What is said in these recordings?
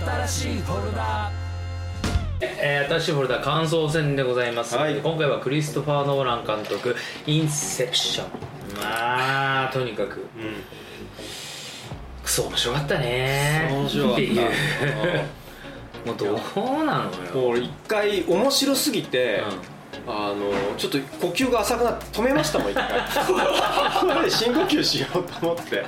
新しいフォルダ。えー、新しいフォルダ感想戦でございます、はい。今回はクリストファー・ノーラン監督「インセプション」まあとにかく。クソ面白かったね。面白かった。っていう。もうどうなのよ。もう一回面白すぎて、あのちょっと呼吸が浅くなって止めましたもん一回。これで深呼吸しようと思って。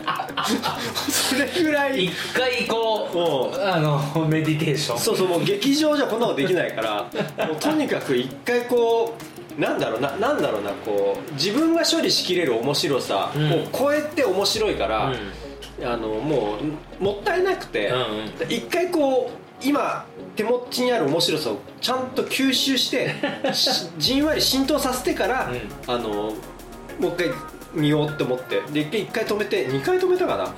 それぐらい。一回こうあのメディテーション。そうそうもう劇場じゃこんなことできないからもうとにかく一回こうなんだろうななんだろうなこう自分が処理しきれる面白さうん。を超えて面白いから、うん。あのもうもったいなくて、うんうん。一回こう今手持ちにある面白さをちゃんと吸収してし じんわり浸透させてから、うあのもう一回見ようって思ってで一回一回止めて2回止めたかな、う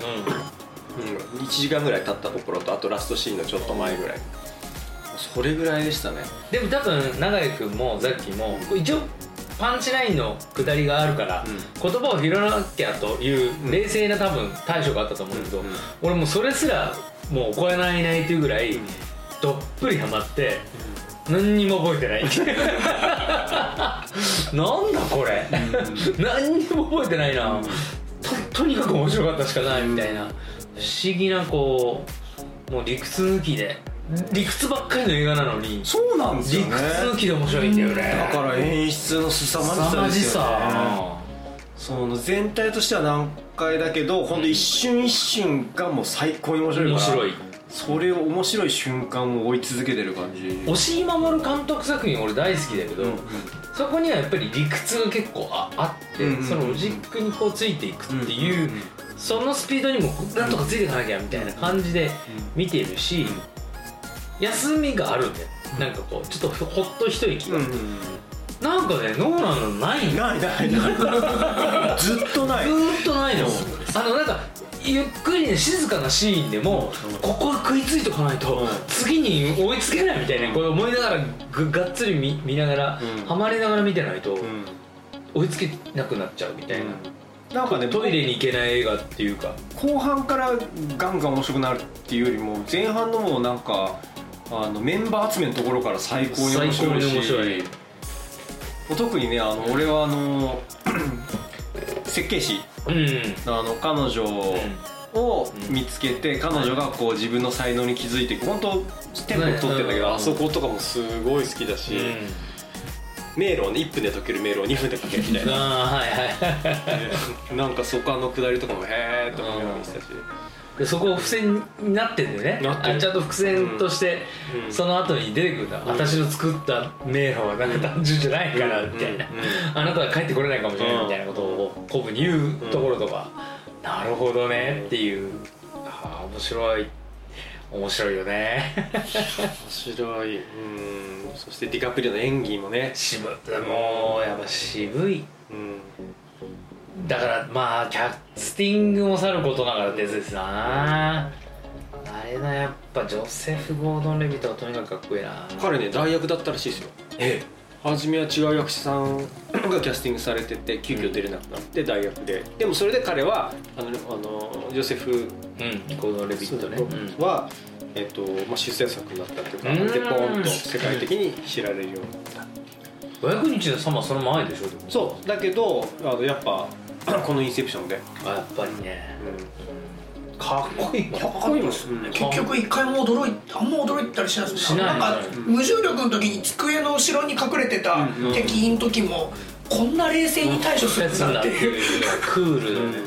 うん、1時間ぐらい経ったところとあとラストシーンのちょっと前ぐらい。それぐらいでしたね。んでも多分永井君もザッキーも一応パンチラインの下りがあるから、言葉を拾わなきゃという冷静な多分対処があったと思うけど、うん。うん。俺もうそれすらもう超えないないというぐらいどっぷりハマって何にも覚えてない。なんだこれ。何にも覚えてないな。ととにかく面白かったしかないみたいな。不思議なこうもう理屈抜きで。理屈ばっかりの映画なのにそうなんです理よね。屈抜きで面白いんだよね。だから演出の凄まじさですよね。さその全体としては難解だけど本当一瞬一瞬がもう最高に面白いから面白い。それを面白い瞬間を追い続けてる感じ。押井守監督作品俺大好きだけど、そこにはやっぱり理屈が結構ああって、うんうんうん。そのロジックにこうついていくっていう、うんうんうん。そのスピードにもなんとかついていかなきゃみたいな感じで見てるし、休みがあるんだよ。なんかこうちょっとほっと一息が、うんうんなんかねノーランのない。ないないない。ずっとない。ずーっとないの。あのなんかゆっくりね静かなシーンでもここは食いついとかないとうん。次に追いつけないみたいなこれ思いながらぐがっつり見見ながらうん。ハマりながら見てないとうん。追いつけなくなっちゃうみたいな。なんかねトイレに行けない映画っていうか。後半からガンガン面白くなるっていうよりも前半のもうなんかあのメンバー集めのところから最高に面最高に白いし面白い特にねあの俺はあの設計士。うん。あの彼女を見つけて、彼女がこう自分の才能に気づいて本当テンポ取ってんだけど、ねあそことかもすごい好きだし、迷路をね1分で解ける迷路を2分で解けるみたいな。はいはい。なんかそこの下りとかもへーって思いながら見てたし、でそこ伏線になってんだよね。あちゃんと伏線としてうん。うん。その後に出てくるんだ、私の作った迷路はなんか単純じゃないからみたいな、うん。うん。あなたは帰ってこれないかもしれないみたいなことを古文に言うところとか、なるほどねっていう。ああ面白い。面白いよね。面白い。うん。そしてディカプリオの演技もね、渋いもうやっぱ渋い。うん、だからまあキャスティングもさることながらですですなあれなやっぱジョセフ・ゴードン・レビットはとにかくかっこいいな。彼ね代役だったらしいですよえ。初めは違う役者さんがキャスティングされてて急遽出れなくなって代役で。でもそれで彼はあのあのジョセフうん。ゴードン・レビットね、うんは、えっとまあ、出世作になったっていうかうん。でポーンと世界的に知られるようになった500日のサマーその前でしょそうだけどあのやっぱ このインセプションで、あやっぱりね。うかっこいい。かっこいいですね。結局一回も驚いあんま驚いたりしないですしない。んか無重力の時に机の後ろに隠れてた敵の時のこんな冷静に対処するんだって。いうクールだよね、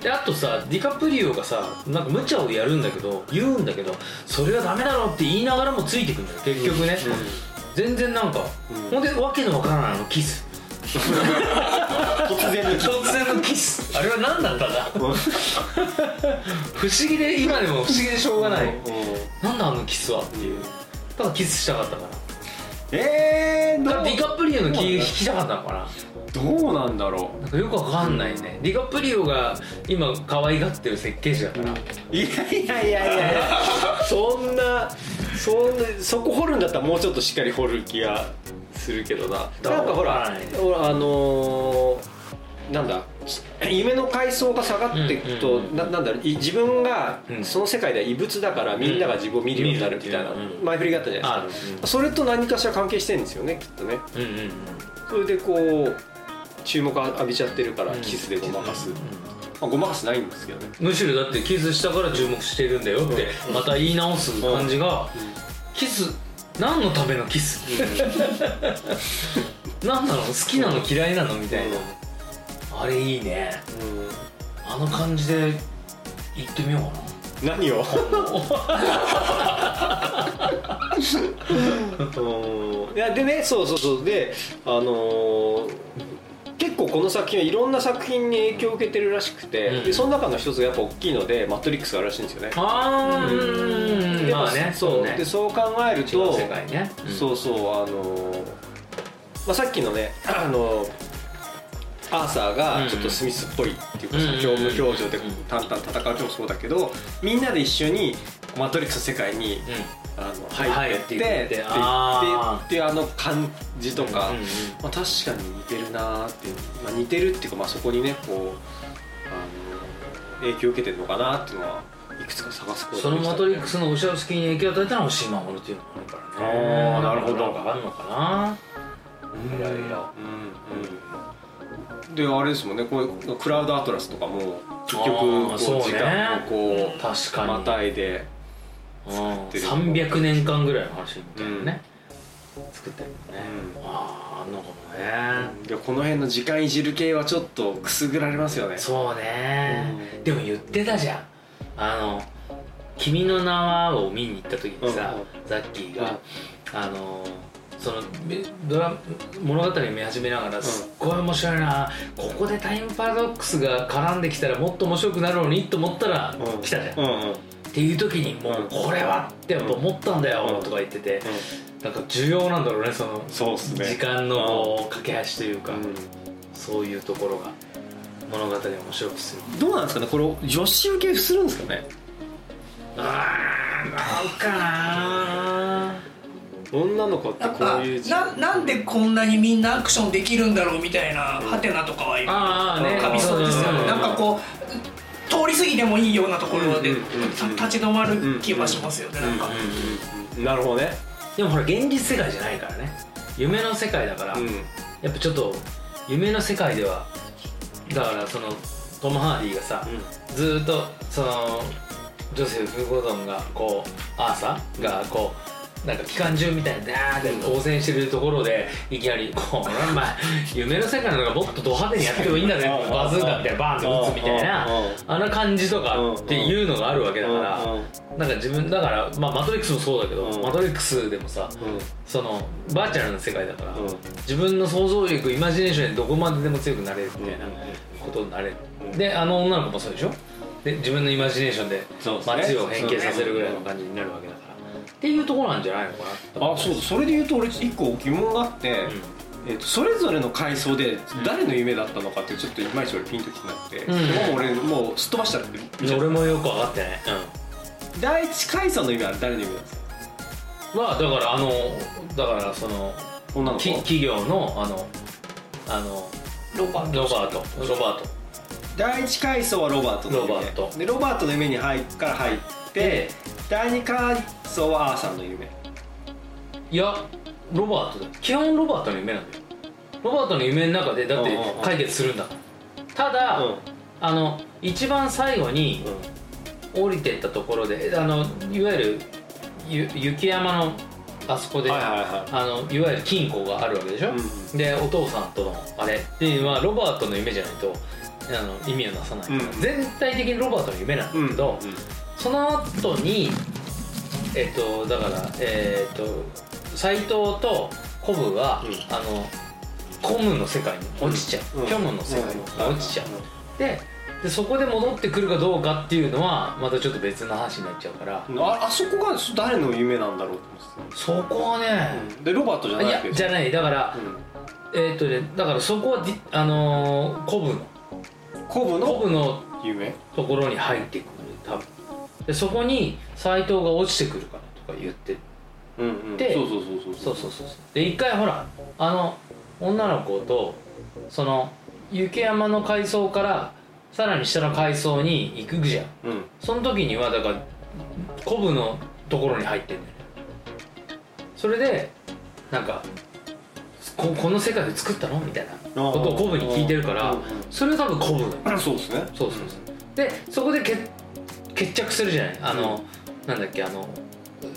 であとさディカプリオがさなんか無茶をやるんだけど言うんだけどそれはダメだろって言いながらもついてくるんだよ結局ね、全然なんか、ほんでわけのわからないあのキス。突然の突然のキス。あれは何だったんだ？不思議で今でも不思議でしょうがない。なんだあのキスはっていう。ただキスしたかったからえー、どだからディカプリオの気引きたかったのかな？どうなんだろなんかよくわかんないね、ディカプリオが今可愛がってる設計士だから、ういやいやいやいや。いやそんなそんなそこ掘るんだったらもうちょっとしっかり掘る気がするけどな。なんかほらはい。ほらあのーなんだ夢の階層が下がっていくと、うななんだろうい自分がうん。その世界では異物だからみんなが自分を見るようになるみたいな前振りがあったじゃないですか。それと何かしら関係してるんですよねきっとね。それでこう注目浴びちゃってるからうん。キスでごまかす、うんまあ、ごまかすないんですけどね。むしろだってキスしたから注目してるんだよってうん。また言い直す感じがキス何のためのキス？何なの？好きなの？嫌いなの？みたいなあれいいね。あの感じで言ってみようかな。何を？う んいやでねそうそうそう。であのー結構この作品はいろんな作品に影響を受けてるらしくて、うん。でその中の一つがやっぱ大きいので「マトリックス」があるらしいんですよね。あー。でまあねそうね。でそう考えると世界ね。そうそうあのーまあ、さっきのねあのーアーサーがちょっとスミスっぽいっていうかさうん業務表情でうん淡々戦う時もそうだけどみんなで一緒にマトリックスの世界にうん。あの入ってって入っていってって言ってあー。っていうあの感じとか、うんうんまあ、確かに似てるなーっていう、まあ、似てるっていうか、まあ、そこにねこうあの影響を受けてるのかなっていうのはいくつか探すことそのマトリックススのウシャウスキーに影響を与えたのはシマモルっていうのがあるからね。あーなるほど。あるのかな。いろいろうんうんであれですもんねこうクラウドアトラスとかも結局こう時間をこう確かに。またいでうんってる300年間ぐらいの話みたいなね、作ってるのね、うあああんのかもね、でこの辺の時間いじる系はちょっとくすぐられますよね。そうね、うん。でも言ってたじゃん。あの「君の名は」を見に行った時にさ、ザッキーが、あのそのめドラ物語を見始めながらすっごい面白いな、ここでタイムパラドックスが絡んできたらもっと面白くなるのにと思ったら、うん。来たじゃん、うんうん。っていう時にもうこれはってやっぱ思ったんだようん。とか言ってて、なんか重要なんだろうねそのそうっすね。時間の架け橋というか、うん。そういうところが物語を面白くする。どうなんですかねこれ女子受けするんですかね？あーなんかな女の子ってこなんかういう時ななんでこんなにみんなアクションできるんだろうみたいなハテナとかは今浮かびそうですよね。なんかこう通り過ぎてもいいようなところで立ち止まる気はしますよねなんか。なるほどね。でもほら現実世界じゃないからね。夢の世界だから、うん。やっぱちょっと夢の世界ではだからそのトム・ハーディがさ、ずーっとそのジョセフ・ゴドンがこうアーサーがこうなんか機関銃みたいにダーって当選してるところでいきなり「これお前夢の世界なのがもっとド派手にやってもいいんだぜ」うん。バズーカみたいなバーンって撃つみたいなうん。あの感じとかっていうのがあるわけだからなんか自分だからまあマトリックスもそうだけどうん。マトリックスでもさうん。そのバーチャルな世界だからうん。自分の想像力イマジネーションでどこまででも強くなれるみたいなことになれる、であの女の子もそうでしょ？で自分のイマジネーションで街を変形させるぐらいの感じになるわけだっていうところなんじゃないのかなあそうだそれで言うと俺一個疑問があって、えーとそれぞれの階層で誰の夢だったのかってちょっといまいち俺ピンときてなくて、うん。もう俺もうすっ飛ばしたってうん、俺もよく分かってない、第一階層の夢は誰の夢なんですかうん、まあだからあのだからその女の子？き企業のあのあのロバート。ロバート。ロバート。第一階層はロバートの夢。ロバート。でロバートの夢に入っから入ってで第二階層はアーサーの夢。いやロバートだ。よ基本ロバートの夢なんだよ。ロバートの夢の中でだってうんうんうん。解決するんだ。からただ、うん。あの一番最後に降りてったところであのいわゆるゆ雪山のあそこで、はいはいはい。あのいわゆる金庫があるわけでしょ、うんでお父さんとのあれ。っていうのはロバートの夢じゃないとあの意味をなさない、うん。全体的にロバートの夢なんだけど、その後にえっとだからえっと斎藤とコブは、うん。あのコムの世界に落ちちゃう、うん。虚無の世界にうん。落ちちゃう、ででそこで戻ってくるかどうかっていうのはまたちょっと別の話になっちゃうから、ああそこが誰の夢なんだろうと思ってそこはね、たでロバートじゃないいやじゃない。だから、えっとねだからそこはディあのーコブの。コブコのブの夢？ところに入ってくる。多分でそこに斎藤が落ちてくるからとか言って。うんうん、でそうそうそうそうそう。そうそうで一回ほらあの女の子とその雪山の階層からさらに下の階層に行くじゃん。うん。その時にはだからコブのところに入ってんだよ。それでなんかここの世界で作ったの？みたいなことをコブに聞いてるからそれは多分コブだよ。そうですね。そうそうそう。でそこで決決着するじゃない？あの、なんだっけ？あの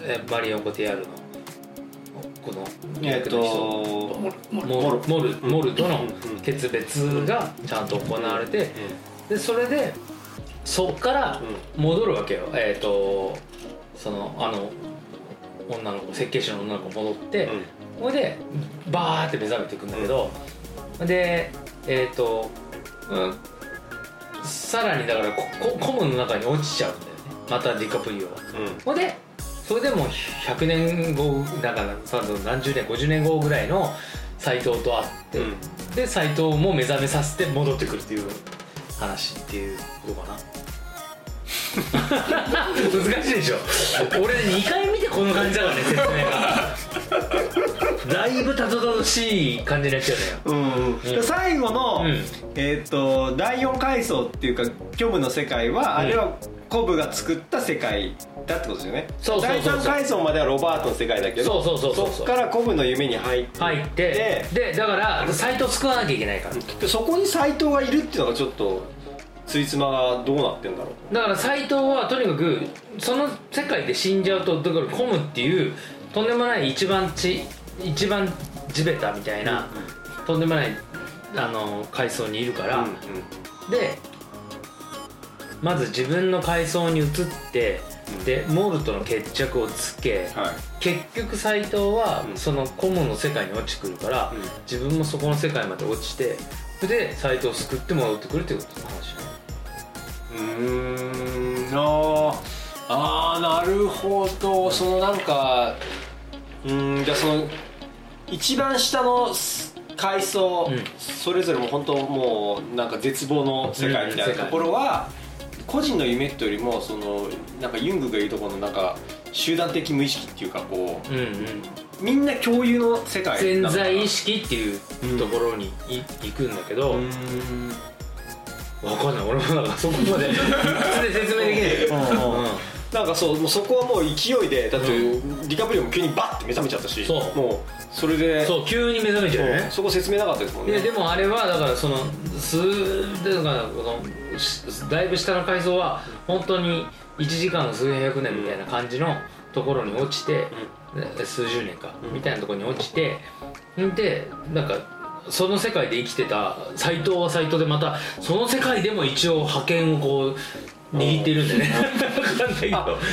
えマリオン・コティアールのこのえっとももモルモルうんモルとのうんうん決別がちゃんと行われてでそれでそっから戻るわけよ。えっ、とそのあの女の子設計士の女の子戻って、それでバーって目覚めていくんだけど、でえっ、と、うん、さらにだからここコムの中に落ちちゃうんだよね。またディカプリオは。ほんでそれでもう100年後だからさ何十年50年後ぐらいの斎藤と会って、うん。で斎藤も目覚めさせて戻ってくるっていう話っていうことかな。難しいでしょ。俺2回見てこの感じだからね説明がだいぶたどたどしい感じになっちゃうのようん。うん。で最後の、うん。えっ、と第4階層っていうか虚無の世界は、あれはコブが作った世界だってことですよね。そうそうそうそう。第3階層まではロバートの世界だけどそうそうそうそう。そっからコブの夢に入って入ってでだから斎藤救わなきゃいけないから。でそこに斎藤がいるっていうのがちょっとついつまがどうなってんだろう。だから斎藤はとにかくその世界で死んじゃうとだからコムっていうとんでもない一番ち一番地べたみたいな、とんでもないあの階層にいるから、でまず自分の階層に移って、でモルとの決着をつけ、はい。結局斎藤はうん。そのコムの世界に落ちてくるから、うん。自分もそこの世界まで落ちてそれで斎藤を救って戻ってくるっていうことの話ねうーんあーあーなるほど。そのなんかうーんじゃあその一番下の階層、うん。それぞれも本当もうなんか絶望の世界みたいうんなところは、個人の夢っていうよりもそのなんかユングが言うところのなんか集団的無意識っていうかこうんうん。うみんな共有の世界潜在意識っていうところにい行くんだけど、うーん。わかんない。俺もなんかそこまで3つで説明できない。うんうんなんかそうもうそこはもう勢いでだって、うディカプリオも急にバッて目覚めちゃったしそう。もうそれでそう急に目覚めちゃうよね。う。んそこ説明なかったですもんね。ででもあれはだからその数でだからこのしだいぶ下の階層は本当に1時間数百年みたいな感じのところに落ちて、で数十年か、みたいなところに落ちてんでなんかその世界で生きてた斎藤は斎藤でまたその世界でも一応覇権をこう握っているんだよね。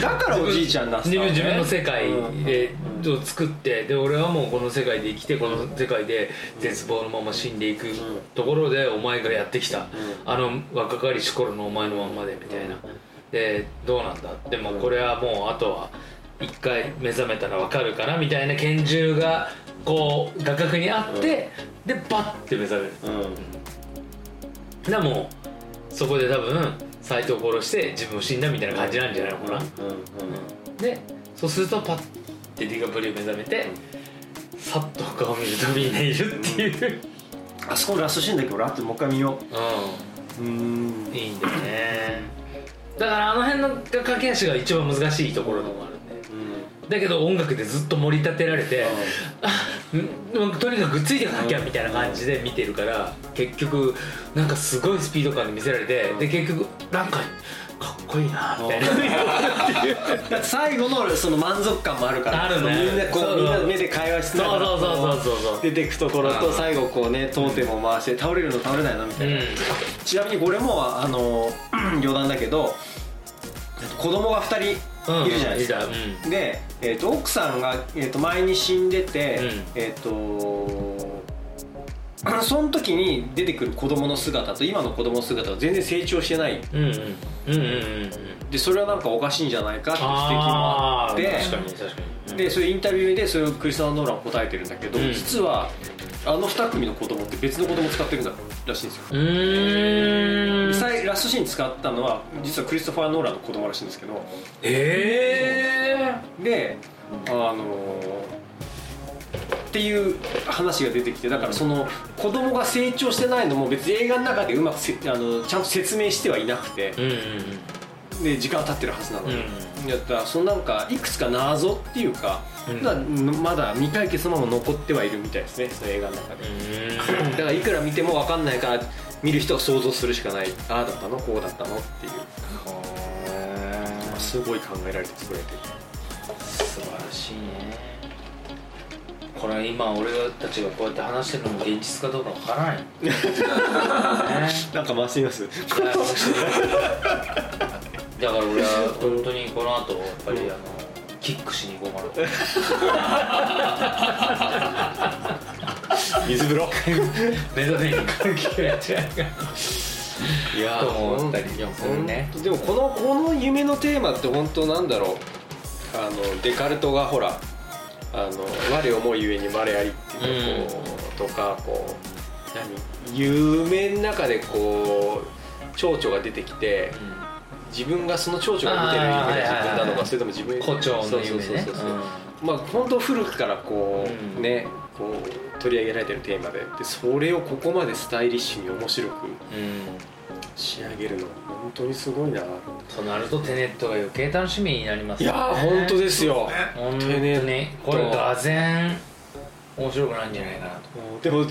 だからおじいちゃんになってたのね。自分自分の世界で、を作ってで俺はもうこの世界で生きてこの世界で絶望のまま死んでいくところでお前がやってきた、あの若かりし頃のお前のまんまでみたいな。でどうなんだ？でもこれはもうあとは一回目覚めたらわかるかなみたいな拳銃がこう画角にあって、でバッて目覚める。うん。でもうそこで多分斎藤を殺して自分を死んだみたいな感じなんじゃないのかな、でそうするとパッてディカプリオ目覚めて、さっと顔を見るとみんないるっていう、あそこのラストシーンだけ俺あってもう一回見よう。うーん。うん、いいんだよね。だからあの辺の駆け足が一番難しいところでもあだけど音楽でずっと盛り立てられて、あうんとにかくついていかなきゃみたいな感じで見てるから結局なんかすごいスピード感で見せられてで結局なんかかっこいいなみたいな。最後のその満足感もあるからあるね。みんなこそう。うみんな目で会話しそうながらそうそうそうそうそう。出てくところうんと最後こうねトーテムを回して倒れるの倒れないのみたいな、うん。ちなみにこれもあの 余談だけど子供が2人いるじゃないですか、で、えー、と奥さんが、えー、と前に死んでて、うん。えっ、と その時に出てくる子供の姿と今の子供の姿が全然成長してない。うんうん。うんうんうんうん。でそれはなんかおかしいんじゃないかって指摘もあって。確かに確かに。でそういうインタビューでそれをクリスタン・ノーランは答えてるんだけど、うん。実はあの2組の子供って別の子供使ってるんだらしいんですよ、うーん。最ラストシーンに使ったのは実はクリストファー・ノーランの子供らしいんですけど。えであのーっていう話が出てきてだからその子供が成長してないのも別に映画の中でうまくせあのちゃんと説明してはいなくて。うんうんで時間経ってるはずなのに、うやったらそのなんかいくつか謎っていうか、うん。がまだ未解決のまま残ってはいるみたいですねその映画の中で。うん。だからいくら見ても分かんないから見る人は想像するしかない。ああだったの？こうだったの？っていう。すごい考えられて作られてる。素晴らしいね。これは今俺たちがこうやって話してるのも現実かどうかわからない。ね なんか回してみます？だから俺は本当にこの後やっぱりあのキックしに行こうかな水風呂？目覚めに関係やっちゃういやと思ったりすでもこのこの夢のテーマって本当なんだろう。あのデカルトがほらあの我思うゆえに我ありっていうかこう、とかこう何？夢の中でこう蝶々が出てきて、自分がその蝶々が見てる夢が自分なのかそれとも自分胡蝶の夢ね。まあ本当古くからこう、うん。ねこう取り上げられてるテーマで。でそれをここまでスタイリッシュに面白くうん。仕上げるの本当にすごいな。となるとテネットが余計楽しみになりますいやー本当ですよ。本当これがぜ面白くないんじゃないかなと。でも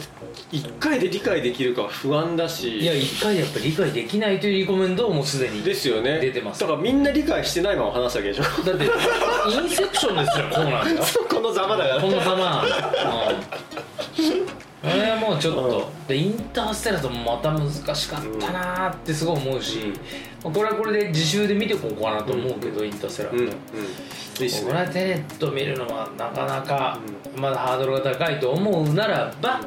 一回で理解できるかは不安だし。いや一回でやっぱ理解できないというリコメンドをもうすでにですよね。出てます。だからみんな理解してないまま話すわけでしょ。だってインセプションですよこうなんだよ。このざまだから。このざま。うんあれはもうちょっと。でインターステラーともまた難しかったなーってすごい思うし、まあこれはこれで自習で見ておこうかなと思うけど、インターステラ。ーも、これはテネット見るのはなかなかまだハードルが高いと思うならば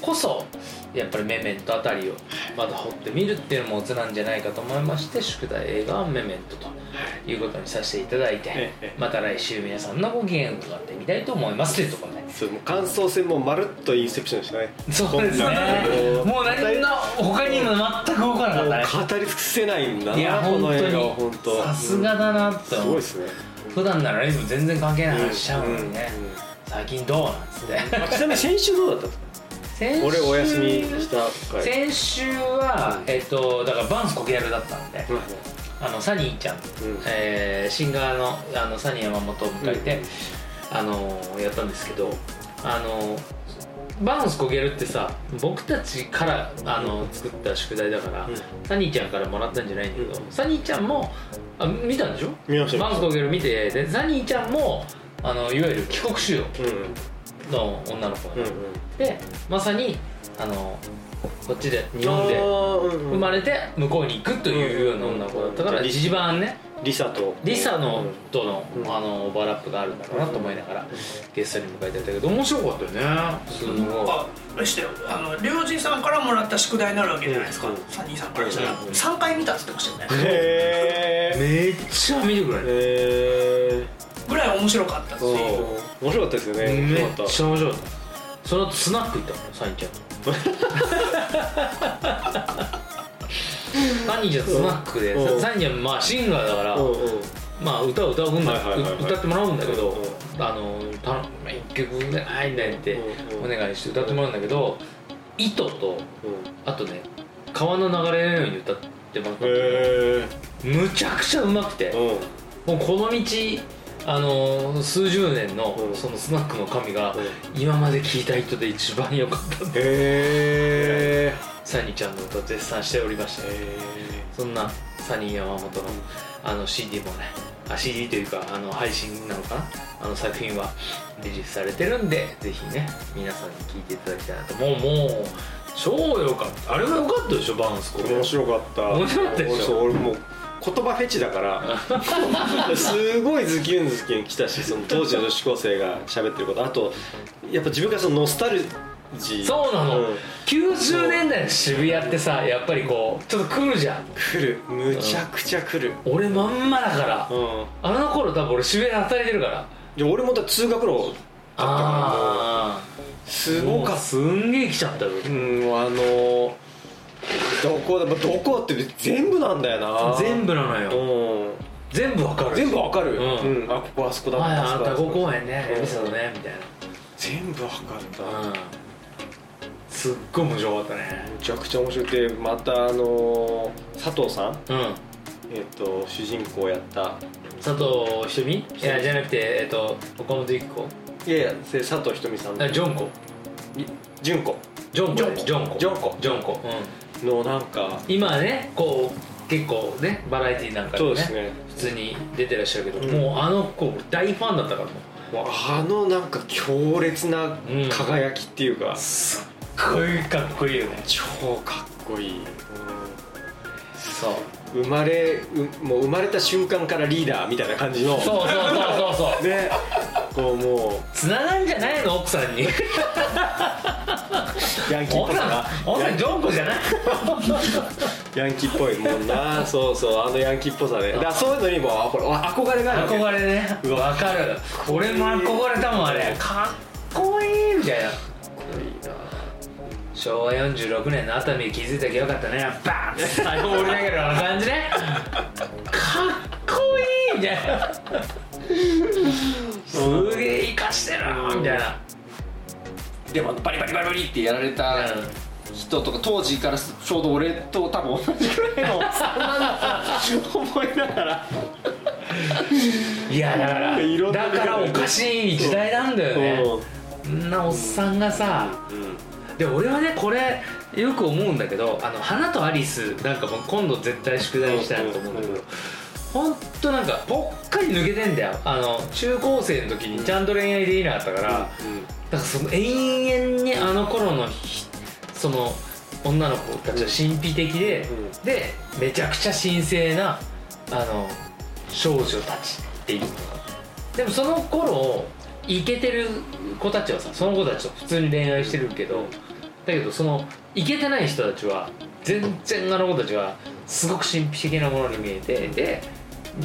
こそやっぱりメメントあたりをまだ掘ってみるっていうのもオツなんじゃないかと思いまして宿題映画はメメントとい。うことにさせていただいてええ。また来週皆さんのご機嫌を伺ってみたいと思います。というところでそうもう感想戦もまるっとインセプションでしたねそうですね。もう。何の他にも全く動かなかったね。語り尽くせないんだいやなこ本当の映画はに。本当。さすがだなって。思うすごいですね。普段ならいつも全然関係ない話しちゃうのにね。うんうん最近どうなんつって。あちなみに先週どうだった？んですか先週俺お休みした回。先週は、えっとだからバンスコギャルだったんで、あのサニーちゃん、えーシンガーのあのサニー山本を迎えて、あのやったんですけどあのバンスコギャルってさ僕たちからあの作った宿題だから、サニーちゃんからもらったんじゃないんだけど、サニーちゃんもあ見たんでしょ？見ました。バンスコギャル見てでサニーちゃんもあのいわゆる帰国子女うんの女の子うんうん。でまさにあのこっちで日本で生生まれて向こうに行くというような女の子だったからうん一番ねリサと。リサのとの,、うん。あのオーバーラップがあるんだろうなと思いながらゲストに迎えてたけど面白かったよね。すごいああれしてよ。あの領事さんからもらった宿題になるわけじゃないですか、うん。サニーさんからしたら、うん。3回見たっつってましたよね。へえめっちゃ見てくれるへぐらい面白かったし。え面白かったですよね。めっ面白かちゃ面白かった。その後スナック行ったの？よサニーちゃんとサニーちゃスナックでうんサニーちゃんまあシンガーだから、うんうん。まあ歌を歌うんだ、はいはいはいはい。う歌ってもらうんだけど、うんあのた一曲ね「はいね」ってうんお願いして歌ってもらうんだけど糸とあとね川の流れのように歌ってもらったむちゃくちゃうまくてうん。もうこの道あの数十年のうん。そのスナックの神がう今まで聴いた人で一番良かった。んでへえサニーちゃんの歌を絶賛しておりましたそんなサニー山本のあの CD もねあ CD というかあの配信なのかな？あの作品はリリースされてるんでぜひね皆さんに聴いていただきたいなと。もうもう超良かった。あれは良かったでしょバウンスコ面白かった。面白かったでしょ。俺もう言葉フェチだからすごいズキュンズキュンきたしその当時の女子高生が喋ってること。あとやっぱ自分がそのノスタルジー。そうなの、ん。90年代の渋谷ってさやっぱりこうちょっと来るじゃん。来る。むちゃくちゃ来る。俺まんまだから。うん。あの頃多分俺渋谷で働いてるから。いや俺もだ通学路だったからすごかっすんげえ来ちゃったよ。たうんあのどこだまあどこって全部なんだよな。全部なのよ。うん。全部わかる全部わかる。うん。うん。あここあそこだはいああそこ公園ねうん。恵比寿のねみたいな。全部測った、うん。すっごい面白かったね。めちゃくちゃ面白くてまたあの佐藤さん、うん。えっと主人公やった。佐藤ひとみいやじゃなくてえっと岡本由紀子？いやいや佐藤ひとみさん。あジョンコ。純子ジョンコジョンコ。ジョンコ。ジョンコ、うん、のなんか今ねこう結構ねバラエティーなんかでねそうですね。普通に出てらっしゃるけど、うん。もうあの子大ファンだったからもう。もうあのなんか強烈な輝きっていうか、すっごいかっこいいよね。超かっこいい、そう。うん生まれうもう生まれた瞬間からリーダーみたいな感じの。そうそうそうそうそう。ね。こうもつながんじゃないの？奥さんに。う ヤンキーっぽさ奥さん奥さんジョンコじゃない。ヤンキーっぽいもんな。そうそうあのヤンキーっぽさね。だからそういうのにもあこれ憧れがある憧れね。うわ。わかる。俺も憧れたもんあれ。かっこいいみたいな。いいな。昭和46年の熱海気づいたきゃよかったね。バーンって最後盛り上げるような感じね。かっこいいみたいな。すげえ生かしてるみたいなでもバリバリバリバリってやられた人とか当時からちょうど俺と多分同じぐらいのそんなの思いながら。いやだからだからおかしい時代なんだよね。ん。なおっさんがさん。で俺はねこれよく思うんだけど「あの花とアリス」なんか今度絶対宿題したいなと思うんだけどほんとなんかぽっかり抜けてんだよ。あの中高生の時にちゃんと恋愛できなかったから、だからその永遠にあの頃のひその女の子たちは神秘的で、うでめちゃくちゃ神聖なあの少女たちっていう。でもその頃イケてる子たちはさその子たちと普通に恋愛してるけどだけどそのイケてない人たちは全然あの子たちはすごく神秘的なものに見えてで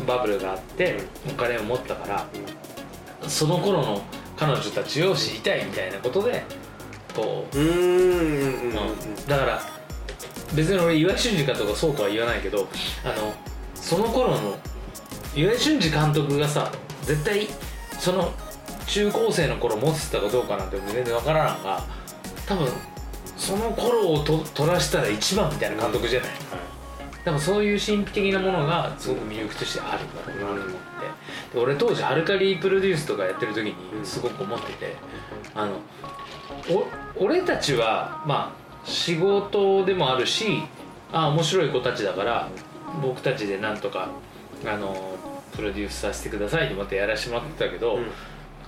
バブルがあってお金を持ったからその頃の彼女たちを知りたいみたいなことでこううんだから別に俺岩井俊二監督がそうとは言わないけどあのその頃の岩井俊二監督がさ絶対その中高生の頃持ってたかどうかなんて全然わからんが多分その頃をと撮らせたら一番みたいな監督じゃない、でもそういう神秘的なものがすごく魅力としてある。んだろうなと思って。で俺当時ハルカリープロデュースとかやってる時にすごく思ってて。あのお俺たちはまあ仕事でもあるしあ面白い子たちだから僕たちでなんとかあのプロデュースさせてくださいってまたやらせてもらってたけど、うん。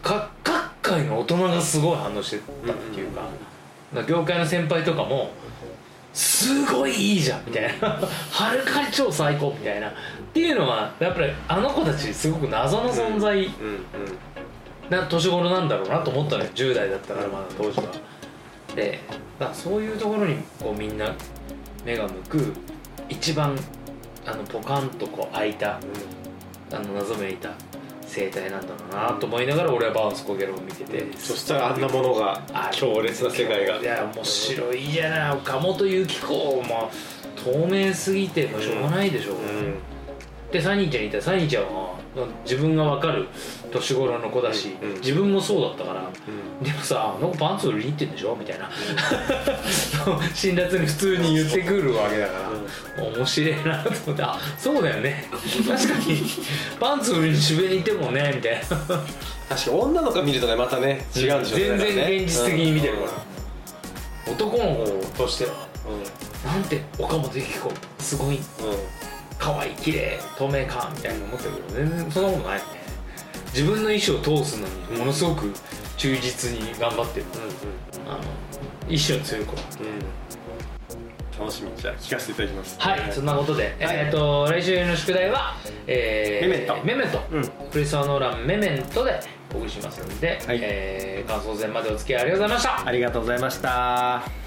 か各界の大人がすごい反応してたっていうか,、業界の先輩とかもすごいいいじゃんみたいな。はるかに超最高みたいな。っていうのはやっぱりあの子たちすごく謎の存在。うんうんな年頃なんだろうなと思ったのよ10代だったからまだ当時は。でだそういうところにこうみんな目が向く一番あのポカンとこう開いたあの謎めいた生態なんだろうなと思いながら俺はバウンスコゲロを見てて。そしたらあんなものが強烈な世界が。いや面白いじゃない岡本由紀子も透明すぎてしょうがないでしょ、うん。でサニーちゃんにいた。らサニーちゃんは自分が分かる年頃の子だし、うん自分もそうだったから、でもさあの子パンツ売りに行ってんでしょ？みたいな。辛辣に普通に言ってくるわけだから、面白いなと思って。あそうだよね。確かに。パンツ売りに渋谷に行ってもねみたいな。確かに女の子が見るとねまたね違うんでしょうね。全然現実的に見てるから、うん。男の子としてはなんて岡本由紀子すごい。うんうん可愛い綺麗透明感みたいなの思ってるけど全然そんなことないよね。自分の意思を通すのにものすごく忠実に頑張ってる。あの意志の強い子。楽しみにじゃあ聞かせていただきます。はい、そんなことで、えっ、と来週の宿題は、えー、メメント。メメント、うん。クリストファー・ノーランメメントでお送りしますので、はい。えー感想戦までお付き合いありがとうございました。ありがとうございました